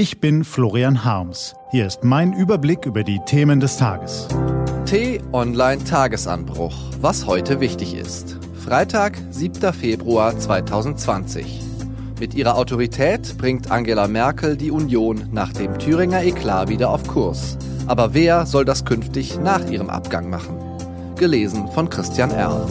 Ich bin Florian Harms. Hier ist mein Überblick über die Themen des Tages. T-Online Tagesanbruch. Was heute wichtig ist. Freitag, 7. Februar 2020. Mit ihrer Autorität bringt Angela Merkel die Union nach dem Thüringer Eklat wieder auf Kurs. Aber wer soll das künftig nach ihrem Abgang machen? Gelesen von Christian Erl.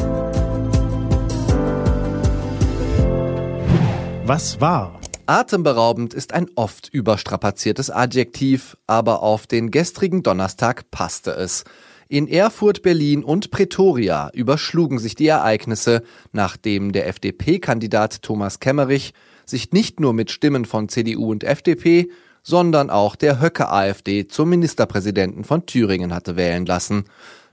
Was war? Atemberaubend ist ein oft überstrapaziertes Adjektiv, aber auf den gestrigen Donnerstag passte es. In Erfurt, Berlin und Pretoria überschlugen sich die Ereignisse, nachdem der FDP-Kandidat Thomas Kemmerich sich nicht nur mit Stimmen von CDU und FDP, sondern auch der Höcke-AfD zum Ministerpräsidenten von Thüringen hatte wählen lassen.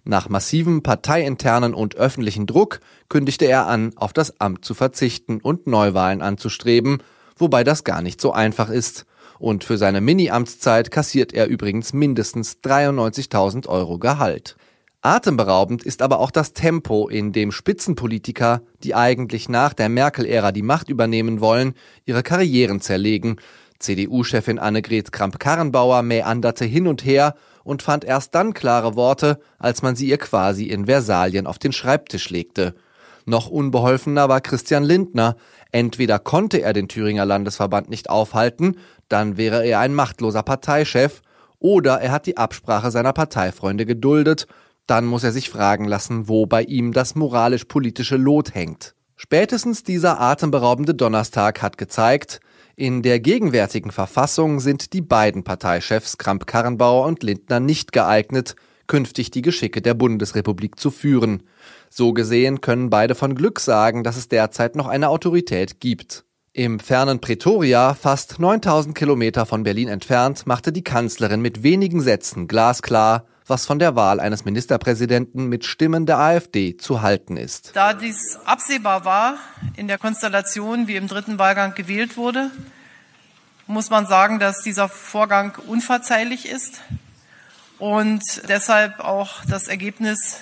Nach massivem parteiinternen und öffentlichen Druck kündigte er an, auf das Amt zu verzichten und Neuwahlen anzustreben, wobei das gar nicht so einfach ist. Und für seine Mini-Amtszeit kassiert er übrigens mindestens 93.000 Euro Gehalt. Atemberaubend ist aber auch das Tempo, in dem Spitzenpolitiker, die eigentlich nach der Merkel-Ära die Macht übernehmen wollen, ihre Karrieren zerlegen. CDU-Chefin Annegret Kramp-Karrenbauer mäanderte hin und her und fand erst dann klare Worte, als man sie ihr quasi in Versalien auf den Schreibtisch legte. Noch unbeholfener war Christian Lindner. Entweder konnte er den Thüringer Landesverband nicht aufhalten, dann wäre er ein machtloser Parteichef, oder er hat die Absprache seiner Parteifreunde geduldet, dann muss er sich fragen lassen, wo bei ihm das moralisch-politische Lot hängt. Spätestens dieser atemberaubende Donnerstag hat gezeigt, in der gegenwärtigen Verfassung sind die beiden Parteichefs Kramp-Karrenbauer und Lindner nicht geeignet, künftig die Geschicke der Bundesrepublik zu führen. So gesehen können beide von Glück sagen, dass es derzeit noch eine Autorität gibt. Im fernen Pretoria, fast 9000 Kilometer von Berlin entfernt, machte die Kanzlerin mit wenigen Sätzen glasklar, was von der Wahl eines Ministerpräsidenten mit Stimmen der AfD zu halten ist. Da dies absehbar war in der Konstellation, wie im dritten Wahlgang gewählt wurde, muss man sagen, dass dieser Vorgang unverzeihlich ist und deshalb auch das Ergebnis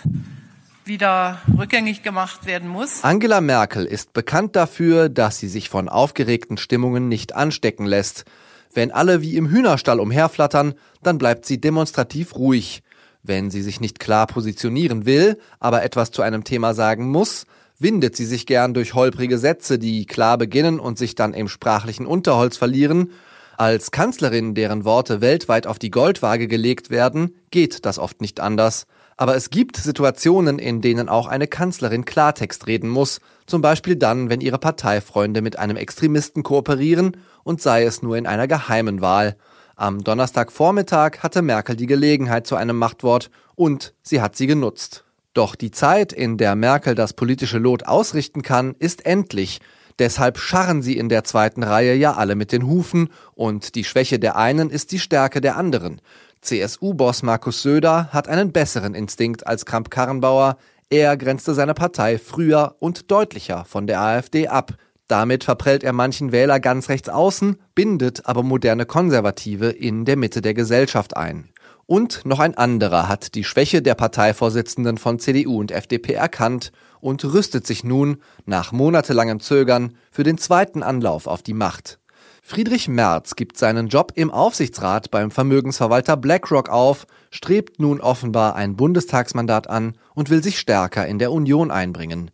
wieder rückgängig gemacht werden muss. Angela Merkel ist bekannt dafür, dass sie sich von aufgeregten Stimmungen nicht anstecken lässt. Wenn alle wie im Hühnerstall umherflattern, dann bleibt sie demonstrativ ruhig. Wenn sie sich nicht klar positionieren will, aber etwas zu einem Thema sagen muss, windet sie sich gern durch holprige Sätze, die klar beginnen und sich dann im sprachlichen Unterholz verlieren. Als Kanzlerin, deren Worte weltweit auf die Goldwaage gelegt werden, geht das oft nicht anders. Aber es gibt Situationen, in denen auch eine Kanzlerin Klartext reden muss, zum Beispiel dann, wenn ihre Parteifreunde mit einem Extremisten kooperieren und sei es nur in einer geheimen Wahl. Am Donnerstagvormittag hatte Merkel die Gelegenheit zu einem Machtwort und sie hat sie genutzt. Doch die Zeit, in der Merkel das politische Lot ausrichten kann, ist endlich. Deshalb scharren sie in der zweiten Reihe ja alle mit den Hufen und die Schwäche der einen ist die Stärke der anderen. CSU-Boss Markus Söder hat einen besseren Instinkt als Kramp-Karrenbauer. Er grenzte seine Partei früher und deutlicher von der AfD ab. Damit verprellt er manchen Wähler ganz rechts außen, bindet aber moderne Konservative in der Mitte der Gesellschaft ein. Und noch ein anderer hat die Schwäche der Parteivorsitzenden von CDU und FDP erkannt und rüstet sich nun, nach monatelangem Zögern, für den zweiten Anlauf auf die Macht. Friedrich Merz gibt seinen Job im Aufsichtsrat beim Vermögensverwalter BlackRock auf, strebt nun offenbar ein Bundestagsmandat an und will sich stärker in der Union einbringen.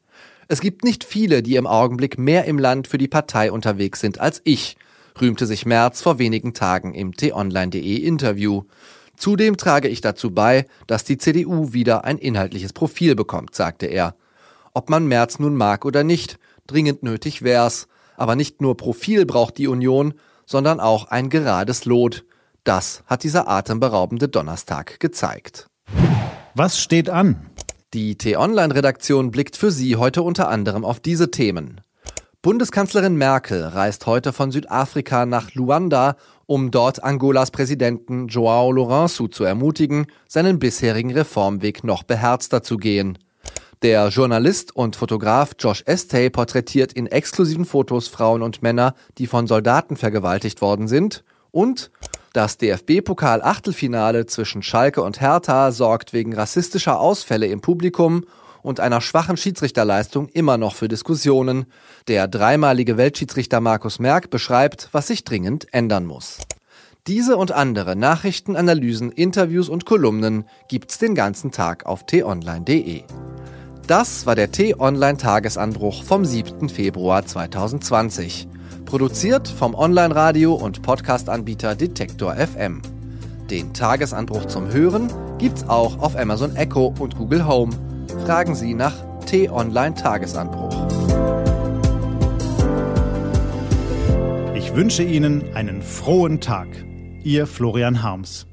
Es gibt nicht viele, die im Augenblick mehr im Land für die Partei unterwegs sind als ich, rühmte sich Merz vor wenigen Tagen im t-online.de Interview. Zudem trage ich dazu bei, dass die CDU wieder ein inhaltliches Profil bekommt, sagte er. Ob man Merz nun mag oder nicht, dringend nötig wär's. Aber nicht nur Profil braucht die Union, sondern auch ein gerades Lot. Das hat dieser atemberaubende Donnerstag gezeigt. Was steht an? Die T-Online-Redaktion blickt für Sie heute unter anderem auf diese Themen. Bundeskanzlerin Merkel reist heute von Südafrika nach Luanda, um dort Angolas Präsidenten Joao Lourenço zu ermutigen, seinen bisherigen Reformweg noch beherzter zu gehen. Der Journalist und Fotograf Josh Estey porträtiert in exklusiven Fotos Frauen und Männer, die von Soldaten vergewaltigt worden sind. Und das DFB-Pokal-Achtelfinale zwischen Schalke und Hertha sorgt wegen rassistischer Ausfälle im Publikum und einer schwachen Schiedsrichterleistung immer noch für Diskussionen. Der dreimalige Weltschiedsrichter Markus Merck beschreibt, was sich dringend ändern muss. Diese und andere Nachrichten, Analysen, Interviews und Kolumnen gibt's den ganzen Tag auf t-online.de. Das war der T-Online-Tagesanbruch vom 7. Februar 2020. Produziert vom Online-Radio- und Podcast-Anbieter Detektor FM. Den Tagesanbruch zum Hören gibt's auch auf Amazon Echo und Google Home. Fragen Sie nach T-Online Tagesanbruch. Ich wünsche Ihnen einen frohen Tag. Ihr Florian Harms.